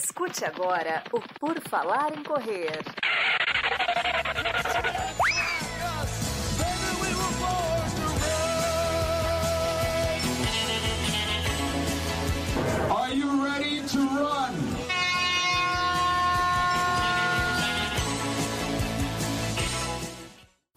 Escute agora o Por Falar em Correr. Are you ready to run?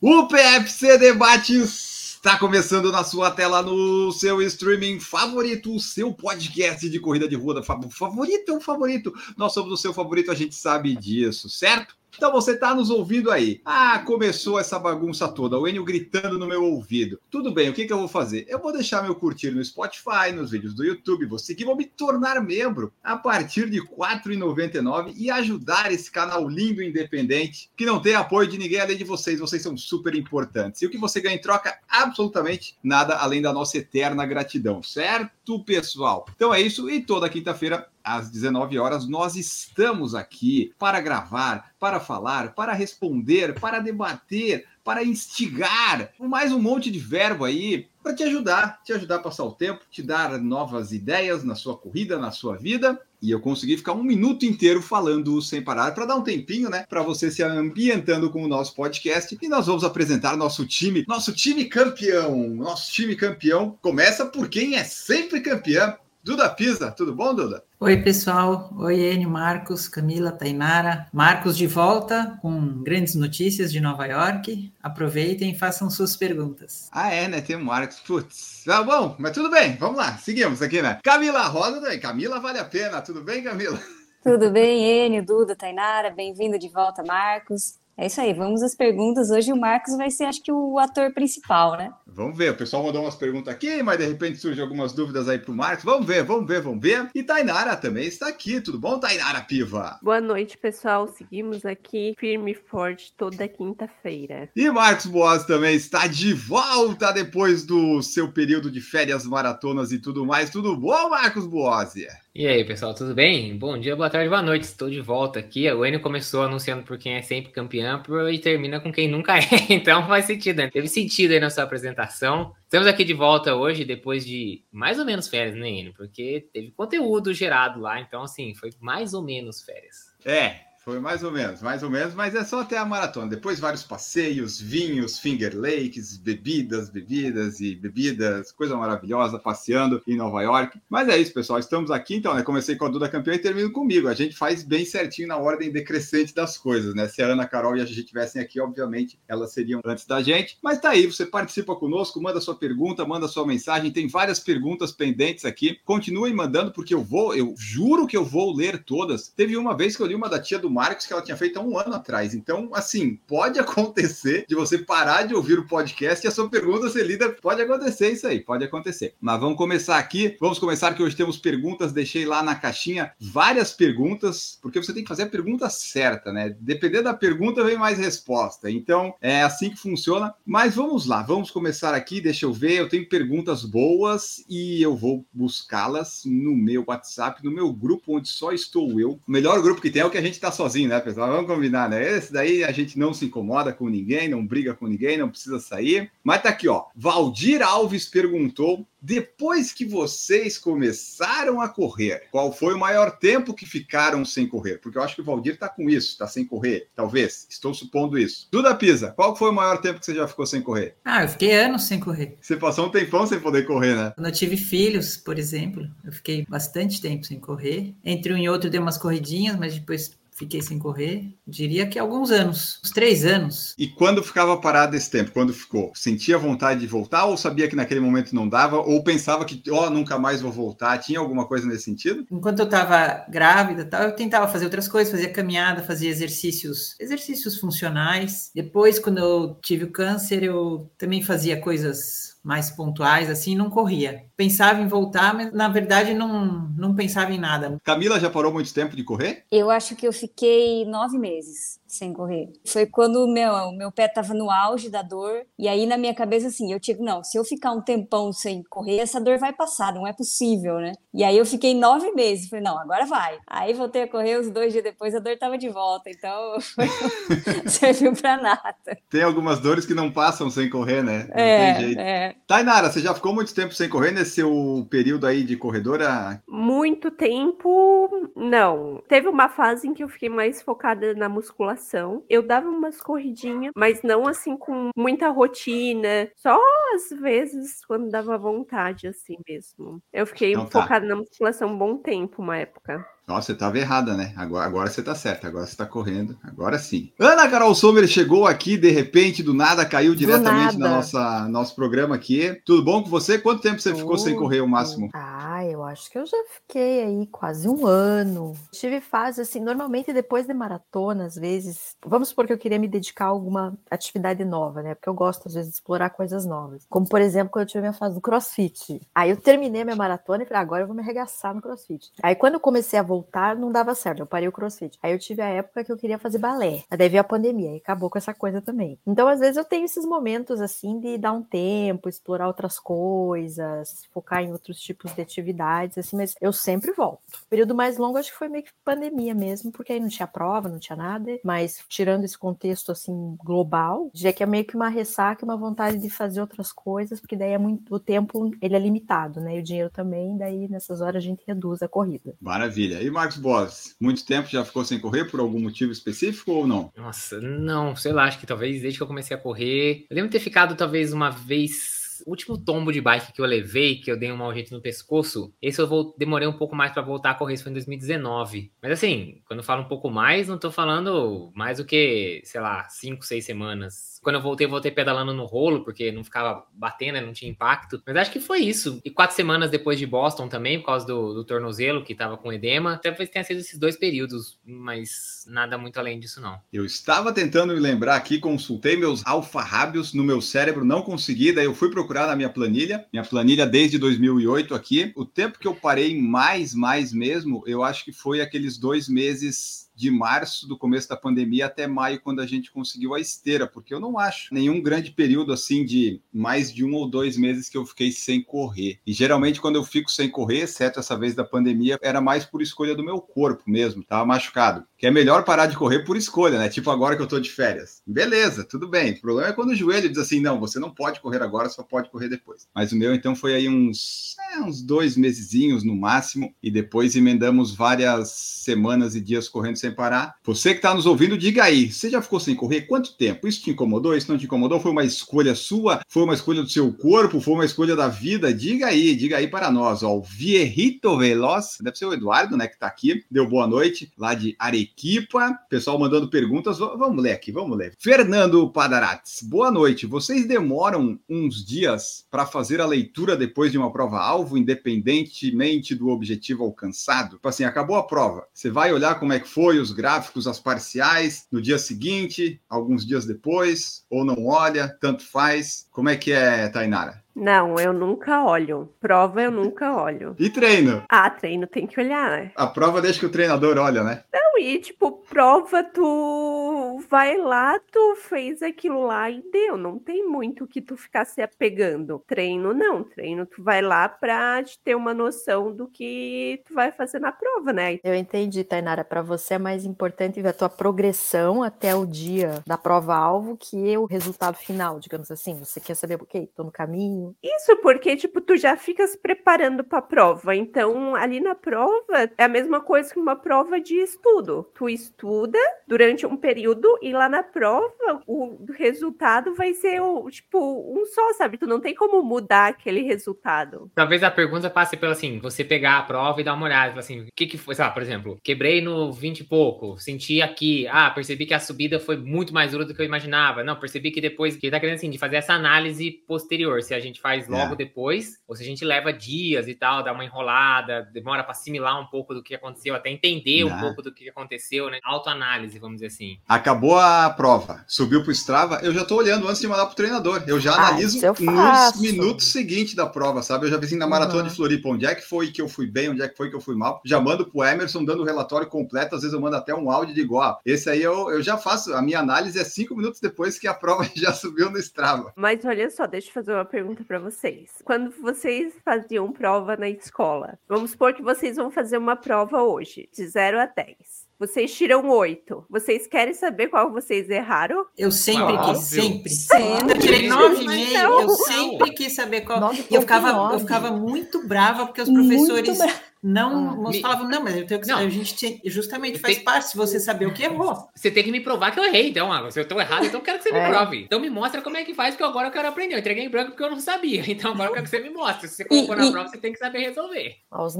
O PFC Debates está começando na sua tela no seu streaming favorito, o seu podcast de corrida de rua favorito é o favorito. Nós somos o seu favorito, a gente sabe disso, certo? Então você está nos ouvindo aí. Ah, começou essa bagunça toda, o Enio gritando no meu ouvido. Tudo bem, o que, que eu vou fazer? Eu vou deixar meu curtir no Spotify, nos vídeos do YouTube, vou seguir, vou me tornar membro a partir de R$ 4,99 e ajudar esse canal lindo e independente que não tem apoio de ninguém além de vocês. Vocês são super importantes. E o que você ganha em troca? Absolutamente nada além da nossa eterna gratidão, certo, pessoal? Então é isso. E toda quinta-feira às 19 horas, nós estamos aqui para gravar, para falar, para responder, para debater, para instigar, mais um monte de verbo aí para te ajudar, te ajudar a passar o tempo, te dar novas ideias na sua corrida, na sua vida. E eu consegui ficar um minuto inteiro falando sem parar para dar um tempinho, né, para você se ambientando com o nosso podcast. E nós vamos apresentar nosso time, nosso time campeão. Nosso time campeão começa por quem é sempre campeão. Duda Pisa, tudo bom, Duda? Oi, pessoal. Oi, Enio, Marcos, Camila, Tainara. Marcos de volta com grandes notícias de Nova York. Aproveitem e façam suas perguntas. Ah, é, né? Tem o Marcos. Putz. Ah, bom, mas tudo bem. Vamos lá. Seguimos aqui, né? Camila Rosa também. Camila vale a pena. Tudo bem, Camila? Tudo bem, Enio, Duda, Tainara? Bem-vindo de volta, Marcos. É isso aí, vamos às perguntas. Hoje o Marcos vai ser, acho que, o ator principal, né? Vamos ver. O pessoal mandou umas perguntas aqui, mas de repente surgem algumas dúvidas aí pro Marcos. Vamos ver, vamos ver, vamos ver. E Tainara também está aqui. Tudo bom, Tainara Piva? Boa noite, pessoal. Seguimos aqui firme e forte toda quinta-feira. E Marcos Boas também está de volta depois do seu período de férias, maratonas e tudo mais. Tudo bom, Marcos Boas? E aí, pessoal, tudo bem? Bom dia, boa tarde, boa noite. Estou de volta aqui. O Enio começou anunciando por quem é sempre campeão e termina com quem nunca é. Então faz sentido, né? Teve sentido aí na sua apresentação. Estamos aqui de volta hoje, depois de mais ou menos férias, né, Enio? Porque teve conteúdo gerado lá. Então, assim, foi mais ou menos férias. É, foi mais ou menos, mais ou menos, mas é só até a maratona. Depois vários passeios, vinhos, finger lakes, bebidas, bebidas e bebidas, coisa maravilhosa, passeando em Nova York. Mas é isso, pessoal. Estamos aqui então, né? Comecei com a Duda campeã e termino comigo. A gente faz bem certinho na ordem decrescente das coisas, né? Se a Ana, Carol e a gente tivessem aqui, obviamente, elas seriam antes da gente. Mas tá aí, você participa conosco, manda sua pergunta, manda sua mensagem. Tem várias perguntas pendentes aqui. Continuem mandando, porque eu vou, eu juro que eu vou ler todas. Teve uma vez que eu li uma da tia do Marcos que ela tinha feito há um ano atrás. Então, assim, pode acontecer de você parar de ouvir o podcast e a sua pergunta ser lida. Pode acontecer isso aí, pode acontecer. Mas vamos começar aqui. Vamos começar que hoje temos perguntas. Deixei lá na caixinha várias perguntas, porque você tem que fazer a pergunta certa, né? Dependendo da pergunta, vem mais resposta. Então, é assim que funciona. Mas vamos lá, vamos começar aqui. Deixa eu ver. Eu tenho perguntas boas e eu vou buscá-las no meu WhatsApp, no meu grupo, onde só estou eu. O melhor grupo que tem é o que a gente está sozinho, né, pessoal? Vamos combinar, né? Esse daí a gente não se incomoda com ninguém, não briga com ninguém, não precisa sair. Mas tá aqui, ó. Valdir Alves perguntou: depois que vocês começaram a correr, qual foi o maior tempo que ficaram sem correr? Porque eu acho que o Valdir tá com isso, tá sem correr, talvez. Estou supondo isso. Duda Pisa, qual foi o maior tempo que você já ficou sem correr? Ah, eu fiquei anos sem correr. Você passou um tempão sem poder correr, né? Quando eu tive filhos, por exemplo, eu fiquei bastante tempo sem correr. Entre um e outro dei umas corridinhas, mas depois fiquei sem correr. Diria que alguns anos, uns três anos. E quando ficava parado esse tempo? Quando ficou? Sentia vontade de voltar ou sabia que naquele momento não dava? Ou pensava que, ó, oh, nunca mais vou voltar? Tinha alguma coisa nesse sentido? Enquanto eu estava grávida, tal, eu tentava fazer outras coisas, fazia caminhada, fazia exercícios, exercícios funcionais. Depois, quando eu tive o câncer, eu também fazia coisas mais pontuais, assim, não corria. Pensava em voltar, mas na verdade não, não pensava em nada. Camila já parou muito tempo de correr? Eu acho que eu fiquei nove meses sem correr. Foi quando o meu, o meu pé estava no auge da dor, e aí na minha cabeça, assim, eu tive, não, se eu ficar um tempão sem correr, essa dor vai passar, não é possível, né? E aí eu fiquei nove meses, falei, não, agora vai. Aí voltei a correr, os dois dias depois a dor estava de volta, então serviu para nada. Tem algumas dores que não passam sem correr, né? Não é, tem jeito. É. Tainara, você já ficou muito tempo sem correr nesse seu período aí de corredora? Muito tempo, Não. Teve uma fase em que eu fiquei mais focada na musculação. Eu dava umas corridinhas, mas não assim com muita rotina. Só às vezes quando dava vontade, assim mesmo. Eu fiquei Então tá. focada na musculação um bom tempo, uma época. Nossa, você estava errada, né? Agora, agora você tá certa, agora você tá correndo, agora sim. Ana Carol Sommer chegou aqui, de repente, do nada, caiu diretamente na nada. nossa nosso programa aqui. Tudo bom com você? Quanto tempo você ficou sem correr o máximo? Ah, eu acho que eu já fiquei aí quase um ano. Tive fase assim, normalmente depois de maratona, às vezes, vamos supor que eu queria me dedicar a alguma atividade nova, né? Porque eu gosto às vezes de explorar coisas novas. Como por exemplo, quando eu tive minha fase do CrossFit. Aí eu terminei minha maratona e falei, "Ah, agora eu vou me arregaçar no CrossFit. Aí quando eu comecei a voltar, não dava certo, eu parei o CrossFit. Aí eu tive a época que eu queria fazer balé. Aí veio a pandemia e acabou com essa coisa também. Então, às vezes eu tenho esses momentos assim de dar um tempo, explorar outras coisas, focar em outros tipos de atividades, assim, mas eu sempre volto. O período mais longo acho que foi meio que pandemia mesmo, porque aí não tinha prova, não tinha nada, mas tirando esse contexto assim global, já que é meio que uma ressaca, uma vontade de fazer outras coisas, porque daí é muito o tempo, ele é limitado, né? E o dinheiro também, daí nessas horas a gente reduz a corrida. Maravilha. E Marcos Boss, muito tempo já ficou sem correr por algum motivo específico ou não? Nossa, não, sei lá, acho que talvez desde que eu comecei a correr. Eu lembro de ter ficado talvez uma vez. O último tombo de bike que eu levei, que eu dei um mau jeito no pescoço, esse eu vou, demorei um pouco mais pra voltar a correr, isso foi em 2019. Mas assim, quando eu falo um pouco mais, não tô falando mais do que, sei lá, 5, 6 semanas. Quando eu voltei, voltei pedalando no rolo, porque não ficava batendo, né, não tinha impacto. Mas acho que foi isso. E quatro semanas depois de Boston também, por causa do, do tornozelo, que tava com edema. Talvez tenha sido esses dois períodos, mas nada muito além disso, não. Eu estava tentando me lembrar aqui, consultei meus alfarrábios no meu cérebro, não consegui, daí eu fui procurar na minha planilha, minha planilha desde 2008 aqui. O tempo que eu parei mais, mais mesmo, eu acho que foi aqueles dois meses de março do começo da pandemia até maio, quando a gente conseguiu a esteira, porque eu não acho nenhum grande período assim de mais de um ou dois meses que eu fiquei sem correr. E geralmente, quando eu fico sem correr, exceto essa vez da pandemia, era mais por escolha do meu corpo mesmo, tava machucado. Que é melhor parar de correr por escolha, né? Tipo agora que eu tô de férias. Beleza, tudo bem. O problema é quando o joelho diz assim: não, você não pode correr agora, só pode correr depois. Mas o meu, então, foi aí uns, é, uns dois mesezinhos no máximo, e depois emendamos várias semanas e dias correndo sem parar. Você que está nos ouvindo, diga aí, você já ficou sem correr? Quanto tempo? Isso te incomodou? Isso não te incomodou? Foi uma escolha sua? Foi uma escolha do seu corpo? Foi uma escolha da vida? Diga aí, diga aí para nós. Ó, o Vierrito Veloz, deve ser o Eduardo, né, que está aqui, deu boa noite, lá de Arequipa. Pessoal mandando perguntas, vamos ler aqui, vamos ler. Fernando Padarates, boa noite. Vocês demoram uns dias para fazer a leitura depois de uma prova-alvo, independentemente do objetivo alcançado? Tipo assim, acabou a prova. Você vai olhar como é que foi, os gráficos, as parciais, no dia seguinte, alguns dias depois, ou não olha, tanto faz. Como é que é, Tainara? Não, eu nunca olho. Prova eu nunca olho. E treino? Ah, treino tem que olhar, né? A prova deixa que o treinador olha, né? Não, e tipo, prova, tu vai lá, tu fez aquilo lá e deu. Não tem muito que tu ficar se apegando. Treino, não. Treino, tu vai lá pra te ter uma noção do que tu vai fazer na prova, né? Eu entendi, Tainara. Para você é mais importante ver a tua progressão até o dia da prova-alvo que o resultado final, digamos assim. Você quer saber, ok, tô no caminho. Isso porque, tipo, tu já fica se preparando pra prova. Então, ali na prova, é a mesma coisa que uma prova de estudo. Tu estuda durante um período e lá na prova, o resultado vai ser, o, tipo, um só, sabe? Tu não tem como mudar aquele resultado. Talvez a pergunta passe pelo assim, você pegar a prova e dar uma olhada, assim, o que que foi, sei lá, por exemplo, quebrei no 20 e pouco, senti aqui, ah, percebi que a subida foi muito mais dura do que eu imaginava. Não, percebi que depois, que ele tá querendo assim, de fazer essa análise posterior, se a gente faz logo É. depois, ou se a gente leva dias e tal, dá uma enrolada, demora pra assimilar um pouco do que aconteceu, até entender um Não. pouco do que aconteceu, né? Autoanálise, vamos dizer assim. Acabou a prova, subiu pro Strava, eu já tô olhando antes de mandar pro treinador. Eu já Ah, analiso eu nos minutos seguintes da prova, sabe? Eu já vi assim na maratona Uhum. de Floripa, onde é que foi que eu fui bem, onde é que foi que eu fui mal. Já mando pro Emerson dando o relatório completo, às vezes eu mando até um áudio de igual. Esse aí eu, eu já faço, a minha análise é cinco minutos depois que a prova já subiu no Strava. Mas olha só, deixa eu fazer uma pergunta pra vocês. Quando vocês faziam prova na escola, vamos supor que vocês vão fazer uma prova hoje, de 0 a 10. Vocês tiram 8. Vocês querem saber qual vocês erraram? Eu sempre Óbvio. quis, sempre. Sempre. Eu tirei nove e meio, eu sempre quis saber qual. E eu ficava, eu ficava muito brava porque os professores. Não Ah. nós Me- falavam, não, mas eu tenho que Não. a gente tinha- justamente faz parte você saber o que errou. Você tem que me provar que eu errei, então. ah, Se eu tô errado, então eu quero que você me É. prove. Então me mostra como é que faz, que agora eu quero aprender. Eu entreguei em branco porque eu não sabia. Então agora eu quero que você me mostre. Se você colocou E- na e- prova, você tem que saber resolver.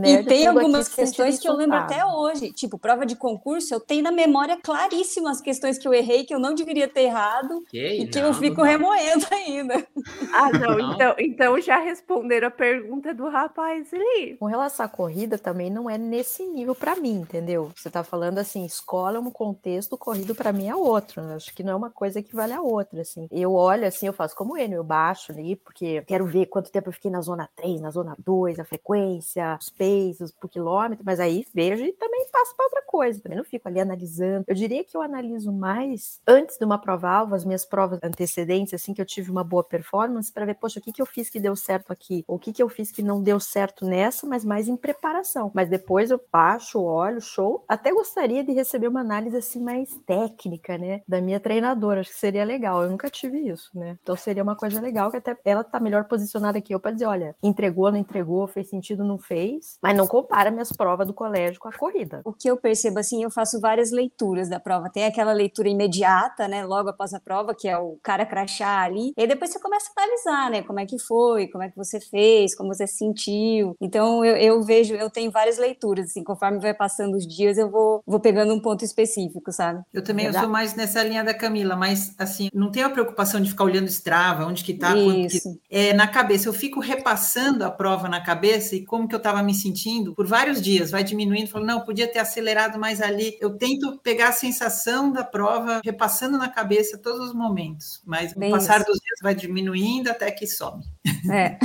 E tem algumas se questões que eu lembro até hoje. Tipo, prova de concurso, eu tenho na memória claríssimas as questões que eu errei, que eu não deveria ter errado Que e que não, eu fico não remoendo ainda. Ah, não, Não. Então, então já responderam a pergunta do rapaz ali. Com relação à corrida, também não é nesse nível pra mim, entendeu? Você tá falando assim, escola é um contexto, corrido pra mim é outro. né? Acho que não é uma coisa que vale a outra, assim. Eu olho assim, eu faço como ele, eu baixo ali, porque quero ver quanto tempo eu fiquei na zona 3, na zona 2, a frequência, os paces por quilômetro, mas aí vejo e também passo pra outra coisa. Também não fico ali analisando. Eu diria que eu analiso mais antes de uma prova-alvo, as minhas provas antecedentes, assim, que eu tive uma boa performance, para ver, poxa, o que, que eu fiz que deu certo aqui? Ou o que, que eu fiz que não deu certo nessa, mas mais em preparação. Mas depois eu baixo, olho, show. Até gostaria de receber uma análise, assim, mais técnica, né? Da minha treinadora. Acho que seria legal. Eu nunca tive isso, né? Então seria uma coisa legal que até ela tá melhor posicionada que eu para dizer, olha, entregou, não entregou, fez sentido, não fez. Mas não compara minhas provas do colégio com a corrida. O que eu percebo assim, eu faço várias leituras da prova. Tem aquela leitura imediata, né, logo após a prova, que é o cara crachar ali. E depois você começa a analisar, né, como é que foi, como é que você fez, como você se sentiu. Então eu, eu vejo, eu tenho várias leituras, assim, conforme vai passando os dias, eu vou, vou pegando um ponto específico, sabe? Eu também eu sou mais nessa linha da Camila, mas assim, não tenho a preocupação de ficar olhando Strava, onde que tá, quanto que Isso. é, na cabeça. Eu fico repassando a prova na cabeça e como que eu estava me sentindo por vários dias. Vai diminuindo, falando, não, podia ter acelerado mais ali. Eu tento pegar a sensação da prova, repassando na cabeça todos os momentos. Mas Bem no passar isso. dos dias vai diminuindo até que some. É.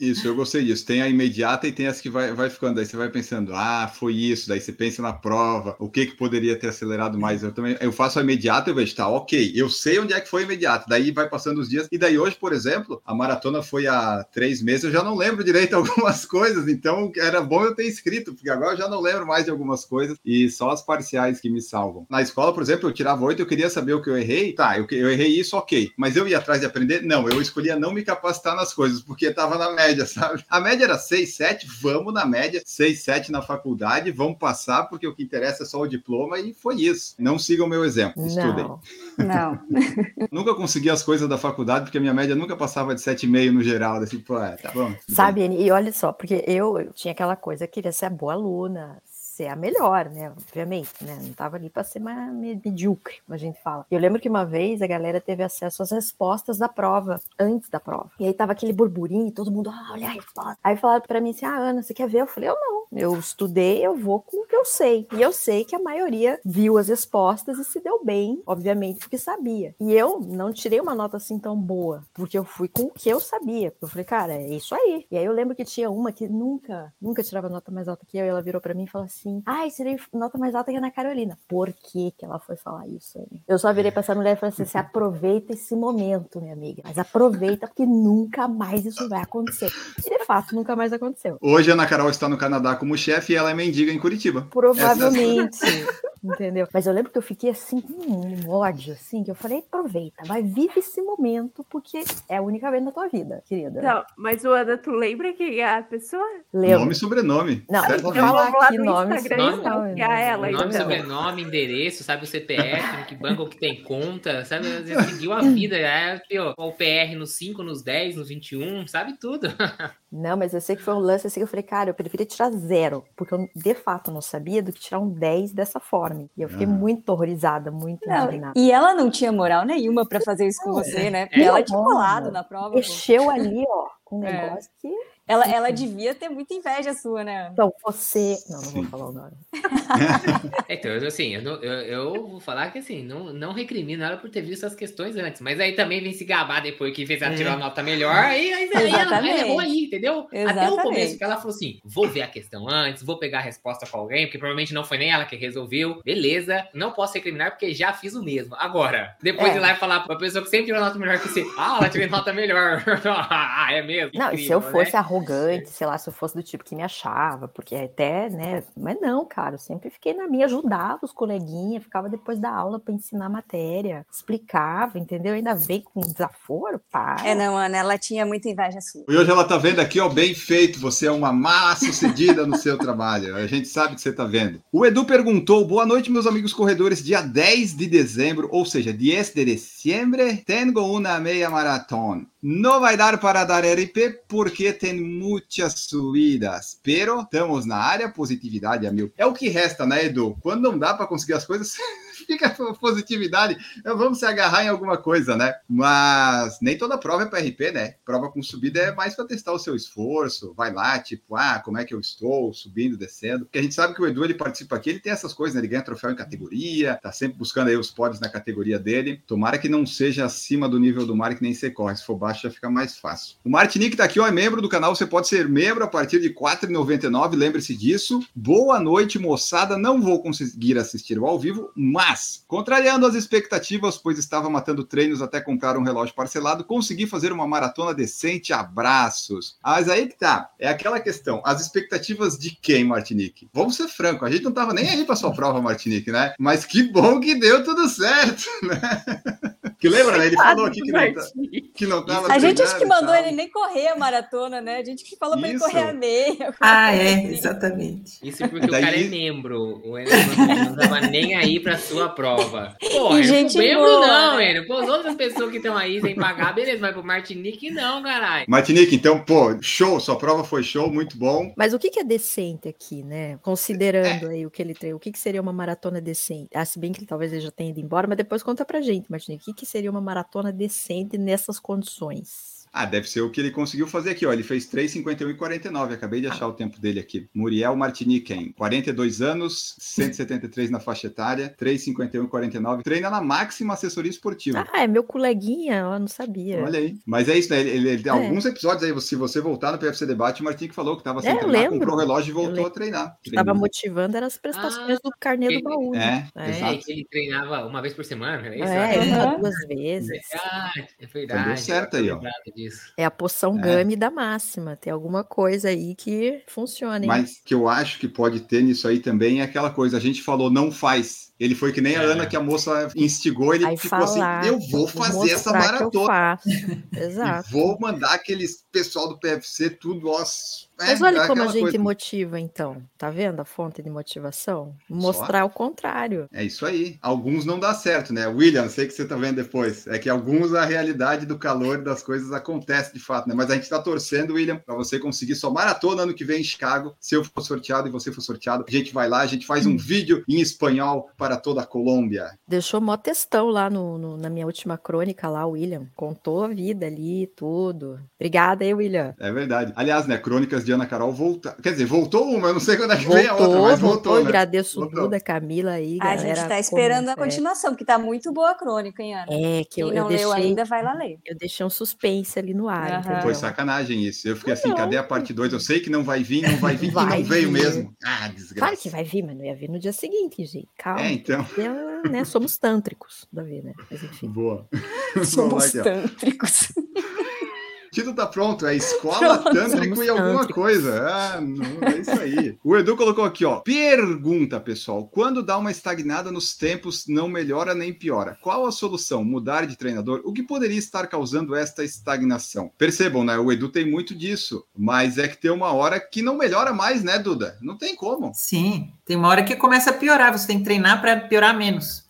Isso, eu gostei disso. Tem a imediata e tem as que vai, vai ficando. Aí você vai pensando, ah, foi isso. Daí você pensa na prova, o que que poderia ter acelerado mais. Eu também, eu faço a imediata e vejo, tá, ok, eu sei onde é que foi a imediata. Daí vai passando os dias. E daí hoje, por exemplo, a maratona foi há três meses, eu já não lembro direito algumas coisas. Então era bom eu ter escrito, porque agora eu já não lembro mais de algumas coisas. E só as parciais que me salvam. Na escola, por exemplo, eu tirava oito, eu queria saber o que eu errei. Tá, eu, eu errei isso, ok. Mas eu ia atrás de aprender? Não, eu escolhia não me capacitar nas coisas, porque estava na média, sabe? A média era 6, 7, vamos na média, 6, 7 na faculdade, vamos passar, porque o que interessa é só o diploma, e foi isso. Não sigam o meu exemplo, estudem. Não. Não. Nunca consegui as coisas da faculdade, porque a minha média nunca passava de 7,5 no geral. Assim, pô, é, tá bom. Sabe, e olha só, porque eu, eu tinha aquela coisa, eu queria ser a boa aluna, ser a melhor, né? Obviamente, né? Não tava ali para ser me- medíocre, como a gente fala. Eu lembro que uma vez a galera teve acesso às respostas da prova, antes da prova. E aí tava aquele burburinho, todo mundo, ah, olha a resposta. Aí falaram para mim assim: ah, Ana, você quer ver? Eu falei, eu não. Eu estudei, eu vou com o que eu sei. E eu sei que a maioria viu as respostas e se deu bem, obviamente, porque sabia. E eu não tirei uma nota assim tão boa, porque eu fui com o que eu sabia. Eu falei, cara, é isso aí. E aí eu lembro que tinha uma que nunca, nunca tirava nota mais alta que eu, e ela virou pra mim e falou assim: Ai, tirei nota mais alta que a Ana Carolina. Por que, que ela foi falar isso? Eu só virei pra essa mulher e falei assim: você aproveita esse momento, minha amiga. Mas aproveita, porque nunca mais isso vai acontecer. E de fato, nunca mais aconteceu. Hoje a Ana Carol está no Canadá como chefe e ela é mendiga em Curitiba. Provavelmente. Entendeu? Mas eu lembro que eu fiquei assim, com um ódio, assim, que eu falei, aproveita, vai, vive esse momento, porque é a única vez na tua vida, querida. Não, mas o Ana, tu lembra quem é a pessoa? Lembro. Nome e sobrenome. Não, eu Certo? vou falar vamos lá aqui no nome. Instagram, nome, é ela, Nome, então. sobrenome, endereço, sabe o CPF, no que banco que tem conta, sabe? Você seguiu a vida, é aqui, ó, o PR nos 5, nos 10, nos 21, sabe tudo. Não, mas eu sei que foi um lance assim que eu falei, cara, eu preferia tirar zero, porque eu de fato não sabia do que tirar um 10 dessa forma. E eu fiquei Ah. muito horrorizada, muito Não, indignada. e ela não tinha moral nenhuma pra fazer isso com você, né? Porque É. ela tinha colado na prova. Mexeu ali, ó, com um É. negócio que. Ela, ela devia ter muita inveja sua, né? Então, você. Não, não vou Sim. falar o nome. Então, eu, assim, eu, não- eu, eu vou falar que assim, não, não recrimino ela por ter visto as questões antes, mas aí também vem se gabar depois que fez ela É. tirar a nota melhor, aí, aí, aí ela, ela Exatamente. errou aí, entendeu? Até o Exatamente. começo, que ela falou assim: vou ver a questão antes, vou pegar a resposta com alguém, porque provavelmente não foi nem ela que resolveu, beleza, não posso recriminar porque já fiz o mesmo. Agora, depois É. de ir lá e falar pra pessoa que sempre tirou nota melhor que você, ah, ela tirou nota melhor. ah, é mesmo? Não, e se eu Incrível, fosse né? a arrogante, sei lá, se eu fosse do tipo que me achava, porque até, né? Mas não, cara, eu sempre fiquei na minha, ajudava os coleguinhas, ficava depois da aula para ensinar matéria, explicava, entendeu? Ainda veio com desaforo, pá. É, não, Ana, ela tinha muita inveja sua. E hoje ela tá vendo aqui, ó, bem feito. Você é uma má sucedida no seu trabalho. A gente sabe que você tá vendo. O Edu perguntou: boa noite, meus amigos corredores. Dia 10 de dezembro, ou seja, 10 de dezembro, tenho uma meia maratona. Não vai dar para dar RP porque tem muitas subidas, pero estamos na área positividade a mil. É o que resta, né, Edu? Quando não dá para conseguir as coisas, fica positividade. Vamos se agarrar em alguma coisa, né? Mas nem toda prova é para RP, né? Prova com subida é mais para testar o seu esforço. Vai lá, tipo, ah, como é que eu estou subindo, descendo. Porque a gente sabe que o Edu ele participa aqui, ele tem essas coisas, né? Ele ganha troféu em categoria, tá sempre buscando aí os pódios na categoria dele. Tomara que não seja acima do nível do mar que nem você corre. Se for baixo, já fica mais fácil. O Martinique tá aqui, ó, é membro do canal. Você pode ser membro a partir de R$ 4,99. Lembre-se disso. Boa noite, moçada. Não vou conseguir assistir ao vivo, mas, contrariando as expectativas, pois estava matando treinos até comprar um relógio parcelado, consegui fazer uma maratona decente. Abraços. Mas aí que tá. É aquela questão. As expectativas de quem, Martinique? Vamos ser franco, a gente não tava nem aí pra sua prova, Martinique, né? Mas que bom que deu tudo certo, né? Que lembra, né? Ele falou aqui que não, tá, que não tava A gente acho que mandou ele nem correr a maratona, né? A gente que falou pra ele correr a meia. Ah, é, exatamente. Isso porque Daí- o cara é membro. O Enio não tava nem aí pra sua prova. Porra, E eu gente sou membro boa, não, né? Enio. Pô, as outras pessoas que estão aí sem pagar, beleza, mas pro Martinique não, caralho. Martinique, então, pô, show, sua prova foi show, muito bom. Mas o que, que é decente aqui, né? Considerando aí o que ele treinou, o que, que seria uma maratona decente? Ah, se bem que ele talvez ele já tenha ido embora, mas depois conta pra gente, Martinique, o que, que seria uma maratona decente nessas condições? Ah, deve ser o que ele conseguiu fazer aqui, ó. Ele fez 3,51 e 49. Acabei de achar o tempo dele aqui. Muriel Martinique, 42 anos, 173 na faixa etária, 3,51 e 49. Treina na máxima assessoria esportiva. Ah, é meu coleguinha, eu não sabia. Olha aí. Mas é isso, né? Ele, ele- ele- Alguns episódios aí, se você voltar no PFC Debate, o Martinique falou que estava sem É, eu treinar, comprou o relógio e voltou a treinar. Estava motivando eram as prestações Ah, do carnê do ele- baú. né? É, É, exato. É, que ele treinava uma vez por semana, é isso? É, tá duas vezes. verdade, é verdade. deu certo aí, ó. eu disso. É a poção É. Gami da máxima. Tem alguma coisa aí que funciona, hein? Mas que eu acho que pode ter nisso aí também é aquela coisa, a gente falou não faz. Ele foi que nem a É. Ana que a moça instigou, ele Aí ficou falar, assim, eu vou fazer essa que eu maratona. E Exato. vou mandar aqueles pessoal do PFC tudo, ó. Mas é, olha como a gente coisa. motiva, então. Tá vendo a fonte de motivação? Mostrar o contrário. É isso aí. Alguns não dá certo, né? William, sei que você tá vendo depois. É que alguns a realidade do calor e das coisas acontece de fato, né? Mas a gente tá torcendo, William, para você conseguir sua maratona ano que vem em Chicago. Se eu for sorteado e você for sorteado, a gente vai lá, a gente faz um vídeo em espanhol para toda a Colômbia. Deixou mó textão lá no, no- na minha última crônica lá, William. Contou a vida ali, tudo. Obrigada William. É verdade. Aliás, né? Crônicas de Ana Carol volta. Quer dizer, voltou uma, eu não sei quando é que vem a outra, Voltou, mas voltou. voltou, né? Agradeço o Voltou. Duda, Camila aí, A galera. gente tá esperando a continuação, que tá muito boa a crônica, hein, Ana? É, que eu, Quem eu não leu deixei, ainda, vai lá ler. eu deixei um suspense ali no ar, entendeu? Foi sacanagem isso. Eu fiquei assim, Não. cadê a parte 2? Eu sei que não vai vir, não vai vir, e Vai não veio vir. mesmo. Ah, desgraça. Claro que vai vir, mas não ia vir no dia seguinte, gente. Calma. É, então. porque, né, somos tântricos, Davi, né? Mas enfim. Boa. Somos tântricos. O título tá pronto, é Escola Pronto, Tântrico e alguma coisa. Ah, não, é isso aí. O Edu colocou aqui, ó. Pergunta, pessoal. Quando dá uma estagnada nos tempos, não melhora nem piora. Qual a solução? Mudar de treinador? O que poderia estar causando esta estagnação? Percebam, né? O Edu tem muito disso, mas é que tem uma hora que não melhora mais, né, Duda? Não tem como, Sim, tem uma hora que começa a piorar, você tem que treinar para piorar menos.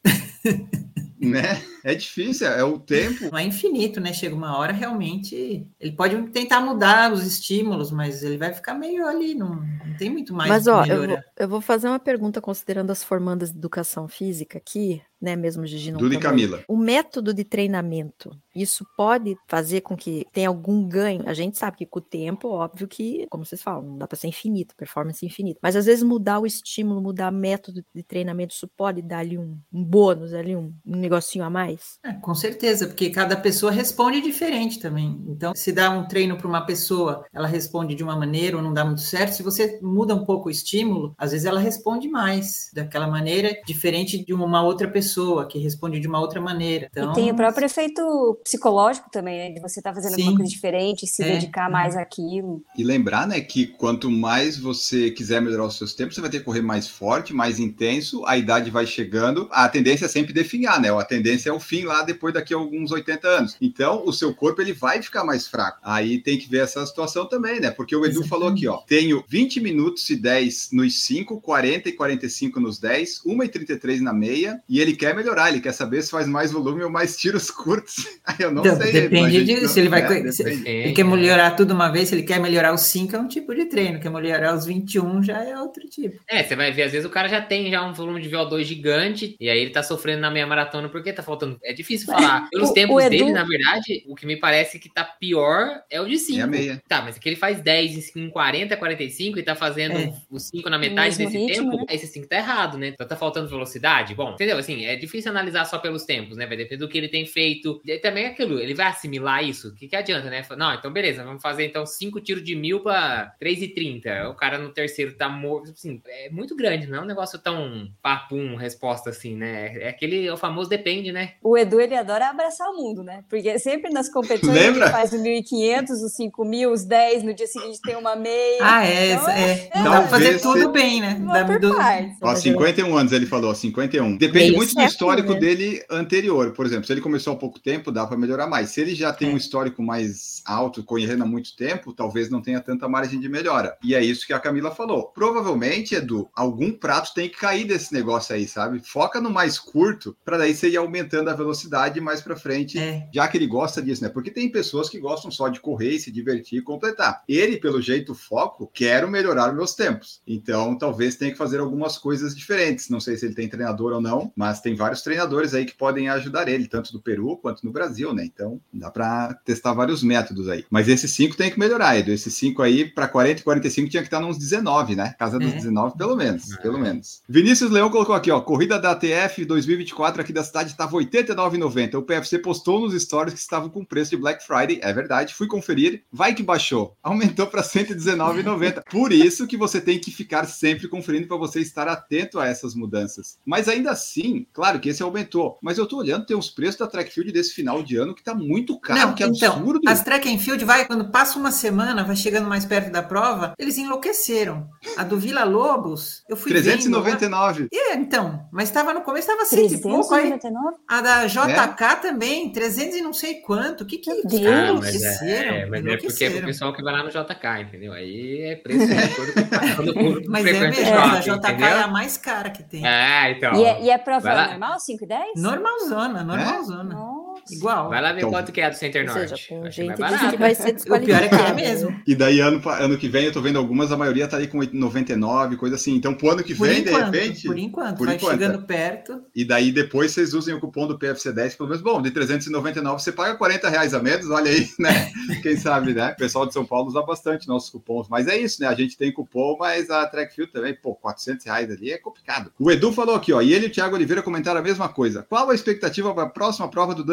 né? É difícil, é o tempo. Não é infinito, né? Chega uma hora realmente. Ele pode tentar mudar os estímulos, mas ele vai ficar meio ali, não, não tem muito mais. Mas, o ó, eu melhorar. vou, eu vou fazer uma pergunta considerando as formandas de educação física aqui, né? Mesmo Gigi não Duda e. Camila. O método de treinamento, isso pode fazer com que tenha algum ganho? A gente sabe que com o tempo, óbvio que, como vocês falam, não dá para ser infinito, performance infinita. Mas às vezes mudar o estímulo, mudar método de treinamento, isso pode dar ali um, um bônus, ali um, um negocinho a mais? Mais. É, com certeza, porque cada pessoa responde diferente também. Então, se dá um treino para uma pessoa, ela responde de uma maneira ou não dá muito certo. Se você muda um pouco o estímulo, às vezes ela responde mais daquela maneira, diferente de uma outra pessoa que responde de uma outra maneira. Então, E tem o próprio efeito psicológico também, né? De você estar fazendo Sim. alguma coisa diferente, se É, dedicar é. mais àquilo. E lembrar, né, que quanto mais você quiser melhorar os seus tempos, você vai ter que correr mais forte, mais intenso, a idade vai chegando, a tendência é sempre definhar, né? A tendência é o fim lá depois daqui a alguns 80 anos. Então, o seu corpo ele vai ficar mais fraco. Aí tem que ver essa situação também, né? Porque o Edu Exatamente. falou aqui, ó, tenho 20 minutos e 10 nos 5, 40 e 45 nos 10, 1 e 33 na meia, e ele quer melhorar, ele quer saber se faz mais volume ou mais tiros curtos. Aí eu não Então, sei. depende disso, não- se ele vai é, se- ele quer melhorar tudo uma vez, se ele quer melhorar os 5, é um tipo de treino. Quer melhorar os 21, já é outro tipo. É, você vai ver, às vezes o cara já tem já um volume de VO2 gigante, e aí ele tá sofrendo na meia maratona porque tá faltando. É difícil falar. Pelos O- tempos o Edu- dele, na verdade, o que me parece que tá pior é o de 5. É. Tá, mas é que ele faz 10 em 40, 45 e tá fazendo É. os 5 na metade desse ritmo, tempo. né? Esse 5 tá errado, né? Então tá faltando velocidade. Bom, entendeu? Assim, é difícil analisar só pelos tempos, né? Vai depender do que ele tem feito. E aí também é aquilo, ele vai assimilar isso? O que, que adianta, né? Não, então beleza, vamos fazer então 5 tiros de mil pra 3,30. O cara no terceiro tá morto. Assim, é muito grande, não é um negócio tão papum, resposta assim, né? É aquele, é o famoso depende, né? O Edu, ele adora abraçar o mundo, né? Porque sempre nas competições Lembra? ele faz o 1.500, os 5.000, os 10, no dia seguinte tem uma meia. Ah, é. Então, é. Dá pra fazer se- tudo bem, né? Vai Dá por do- partes. Ó, 51 anos ele falou, 51. Depende Meio muito do histórico né? dele anterior. Por exemplo, se ele começou há pouco tempo, dá para melhorar mais. Se ele já tem É. um histórico mais alto, correndo há muito tempo, talvez não tenha tanta margem de melhora. E é isso que a Camila falou. Provavelmente, Edu, algum prato tem que cair desse negócio aí, sabe? Foca no mais curto, para daí você ir aumentando a da velocidade mais para frente, é. já que ele gosta disso, né? Porque tem pessoas que gostam só de correr se divertir e completar. Ele, pelo jeito, foco, quero melhorar meus tempos. Então, talvez tenha que fazer algumas coisas diferentes. Não sei se ele tem treinador ou não, mas tem vários treinadores aí que podem ajudar ele, tanto do Peru quanto no Brasil, né? Então, dá para testar vários métodos aí. Mas esses cinco tem que melhorar, Edu. Esses cinco aí, para 40 e 45, tinha que estar nos 19, né? Casa dos é. 19, pelo menos. É. Pelo menos. Vinícius Leão colocou aqui, ó, corrida da ATF 2024 aqui da cidade estava 80 R$89,90. O PFC postou nos stories que estavam com preço de Black Friday. É verdade, fui conferir. Vai que baixou. Aumentou para R$119,90. Por isso que você tem que ficar sempre conferindo para você estar atento a essas mudanças. Mas ainda assim, claro que esse aumentou. Mas eu estou olhando, tem os preços da track field desse final de ano que está muito caro. Não, que então, absurdo. As track and field vai, quando passa uma semana, vai chegando mais perto da prova, eles enlouqueceram. A do Vila Lobos, eu fui. 399. Vendo, né? É, então, mas estava no começo, estava 100 e pouco. Aí, a da JK também, 300 e não sei quanto. O que que Ah, mas é, é, mas é porque é pro pessoal que vai lá no JK, entendeu? Aí é preço de acordo com o Mas é mesmo, a shopping, JK entendeu? é a mais cara que tem. Ah, então. E é, e é prova normal, 5 e 10? Normalzona, normalzona. Nossa. Igual. Vai lá ver Então, quanto que é a do Center Norte. seja, diz barato. que vai ser O pior é que é mesmo. E daí, ano, ano que vem, eu tô vendo algumas, a maioria tá aí com 99, coisa assim. Então, pro ano que Por vem, enquanto, de repente. por enquanto, por vai enquanto, chegando perto. E daí, depois, vocês usem o cupom do PFC10, pelo menos, bom, de 399, você paga 40 reais a menos, olha aí, né? Quem sabe, né? O pessoal de São Paulo usa bastante nossos cupons. Mas é isso, né? A gente tem cupom, mas a Trackfield também, pô, 400 reais ali é complicado. O Edu falou aqui, ó, e ele e o Thiago Oliveira comentaram a mesma coisa. Qual a expectativa para a próxima prova do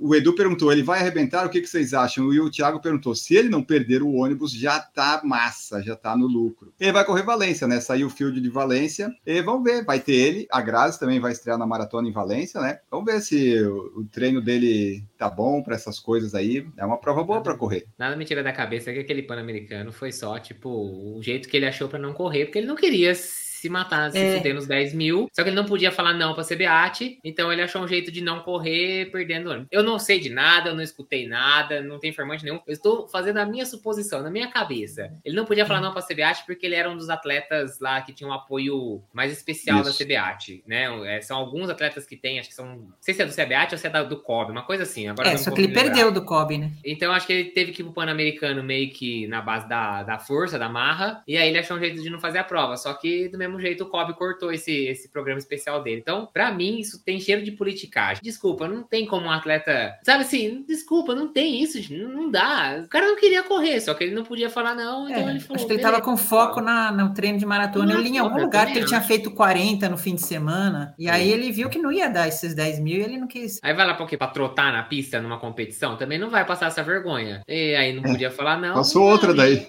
O Edu perguntou, ele vai arrebentar? O que, que vocês acham? E o Thiago perguntou, se ele não perder o ônibus, já tá massa, já tá no lucro. Ele vai correr Valência, né? Saiu o field de Valência. E vamos ver, vai ter ele. A Grazi também vai estrear na maratona em Valência, né? Vamos ver se o, treino dele tá bom para essas coisas aí. É uma prova boa para correr. Nada me tira da cabeça que aquele pan-americano foi só, tipo, o jeito que ele achou pra não correr, porque ele não queria se matar, se É. fuder nos 10 mil. Só que ele não podia falar não pra CBAT, então ele achou um jeito de não correr perdendo ônibus. Eu não sei de nada, eu não escutei nada, não tem informante nenhum. Eu estou fazendo a minha suposição, na minha cabeça. Ele não podia falar não pra CBAT porque ele era um dos atletas lá que tinha um apoio mais especial da Isso. CBAT, né? É, são alguns atletas que tem, acho que são. Não sei se é do CBAT ou se é da- do COB, uma coisa assim. Agora É, não só que ele perdeu do Kobe, né? Então acho que ele teve que ir pro Pan-Americano meio que na base da, da força, da marra, e aí ele achou um jeito de não fazer a prova. Só que do mesmo mesmo jeito o Kobe cortou esse, esse programa especial dele. Então, pra mim, isso tem cheiro de politicagem. Desculpa, não tem como um atleta. Sabe assim, desculpa, não tem isso, não, não dá. O cara não queria correr, só que ele não podia falar não, então É, ele falou. acho que ele "Beleza, tava com foco na, no treino de maratona. Eu li em algum lugar que ele tinha feito 40 no fim de semana. E aí ele viu que não ia dar esses 10 mil e ele não quis. Aí vai lá pra quê? Pra trotar na pista numa competição? Também não vai passar essa vergonha. E aí não podia falar, não. Passou não, outra daí.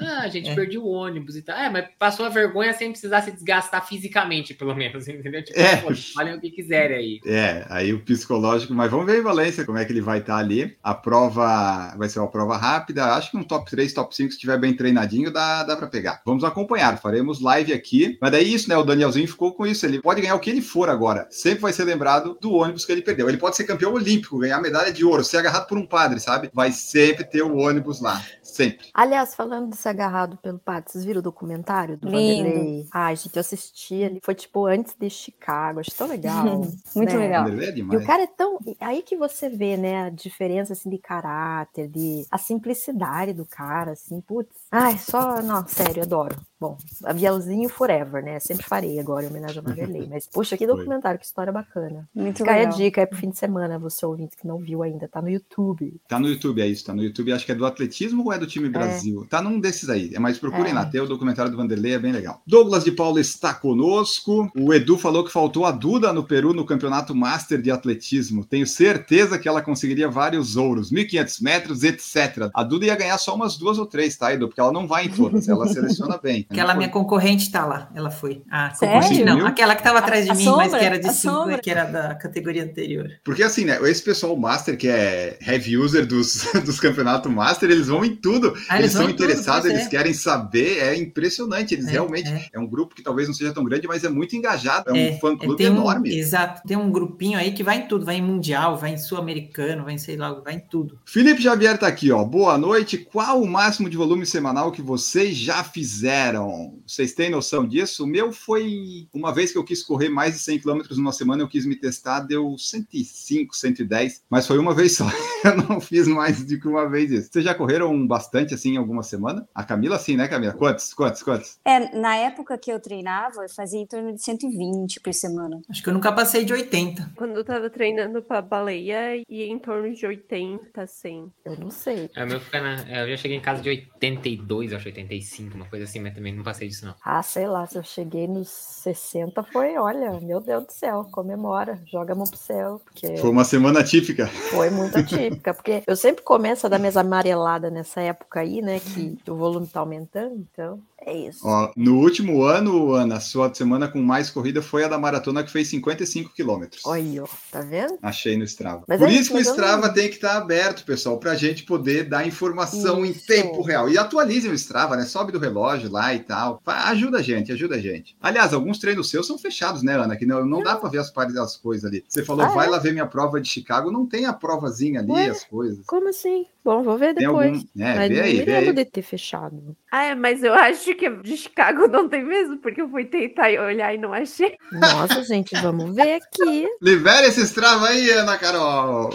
Ah, a gente É. perdeu o ônibus e tal. É, mas passou a vergonha sem precisar se desgastar fisicamente, pelo menos, entendeu? Tipo, É. pô, falem o que quiserem aí. É, aí o psicológico, mas vamos ver em Valência como é que ele vai estar ali. A prova vai ser uma prova rápida, acho que um top 3, top 5, se estiver bem treinadinho, dá, dá para pegar. Vamos acompanhar, faremos live aqui. Mas daí isso, né? O Danielzinho ficou com isso. Ele pode ganhar o que ele for agora. Sempre vai ser lembrado do ônibus que ele perdeu. Ele pode ser campeão olímpico, ganhar medalha de ouro, ser agarrado por um padre, sabe? Vai sempre ter o ônibus lá. Sempre. Aliás, falando de ser agarrado pelo padre, vocês viram o documentário do Lindo. Vanderlei? Ai, gente, eu assisti ele. Foi tipo antes de Chicago. Achei tão legal. Muito né? legal. É E o cara é tão. Aí que você vê, né, a diferença assim de caráter, de a simplicidade do cara, assim, putz. Ai, só. Não, sério, adoro. Bom, aviãozinho forever, né? Sempre farei agora em homenagem ao Vanderlei. Mas, poxa, que Foi. documentário, que história bacana. Muito Fica aí a legal. dica aí pro fim de semana, você ouvinte que não viu ainda, tá no YouTube. Tá no YouTube, é isso. Tá no YouTube. Acho que é do atletismo ou é do time Brasil? Tá num desses aí. É, mas procurem É. lá. Tem o documentário do Vanderlei, é bem legal. Douglas de Paula está conosco. O Edu falou que faltou a Duda no Peru no campeonato Master de Atletismo. Tenho certeza que ela conseguiria vários ouros, 1.500 metros, etc. A Duda ia ganhar só umas duas ou três, tá, Edu? Porque ela não vai em todas. Ela seleciona bem. Aquela minha concorrente tá lá, ela foi. A Sério? concorrente não, aquela que tava atrás de A- a mim, mas sombra? que era de A 5, sombra? que era da categoria anterior. Porque assim, né? Esse pessoal Master, que é heavy user dos, dos campeonatos Master, eles vão em tudo. Ah, eles, vão são tudo, interessados, pois eles é. querem saber, é impressionante. Eles É, realmente. é. É. um grupo que talvez não seja tão grande, mas é muito engajado. É um É, fã-clube tem um- enorme. exato, tem um grupinho aí que vai em tudo, vai em mundial, vai em sul-americano, vai em sei lá, vai em tudo. Felipe Xavier tá aqui, ó. Boa noite. Qual o máximo de volume semanal que vocês já fizeram? Vocês têm noção disso? O meu foi uma vez que eu quis correr mais de 100 km numa semana, eu quis me testar, deu 105, 110, mas foi uma vez só. Eu não fiz mais do que uma vez isso. Vocês já correram bastante assim em alguma semana? A Camila, sim, né, Camila? Quantos? Quantos? Quantos? É, na época que eu treinava, eu fazia em torno de 120 por semana. Acho que eu nunca passei de 80. Quando eu tava treinando pra baleia, ia em torno de 80, 100. Eu não sei. É, o meu fica na. Eu já cheguei em casa de 82, acho 85, uma coisa assim, mas também não passei disso, não. Ah, sei lá, se eu cheguei nos 60 foi, olha, meu Deus do céu, comemora, joga a mão pro céu, porque Foi uma semana típica. foi muito atípica, porque eu sempre começo a dar minhas amareladas nessa época aí, né, que o volume tá aumentando, então é isso. Ó, no último ano, Ana, a sua semana com mais corrida foi a da maratona que fez 55 quilômetros. Olha aí, ó, tá vendo? Achei no Strava. Mas Por é isso que o Strava não- tem que estar aberto, pessoal, para a gente poder dar informação em Isso. tempo real. E atualizem o Strava, né? Sobe do relógio lá e tal. Ajuda a gente, ajuda a gente. Aliás, alguns treinos seus são fechados, né, Ana? Que não, não dá para ver as partes das coisas ali. Você falou, Ah, vai é? lá ver minha prova de Chicago, não tem a provazinha ali, Ué? as coisas. Como assim? Bom, vou ver depois. algum. É, Mas vê aí, vê lembro aí. de ter fechado. Ah, é, mas eu acho que de Chicago não tem mesmo, porque eu fui tentar olhar e não achei. Nossa, gente, vamos ver aqui. Libera esse Strava aí, Ana Carol.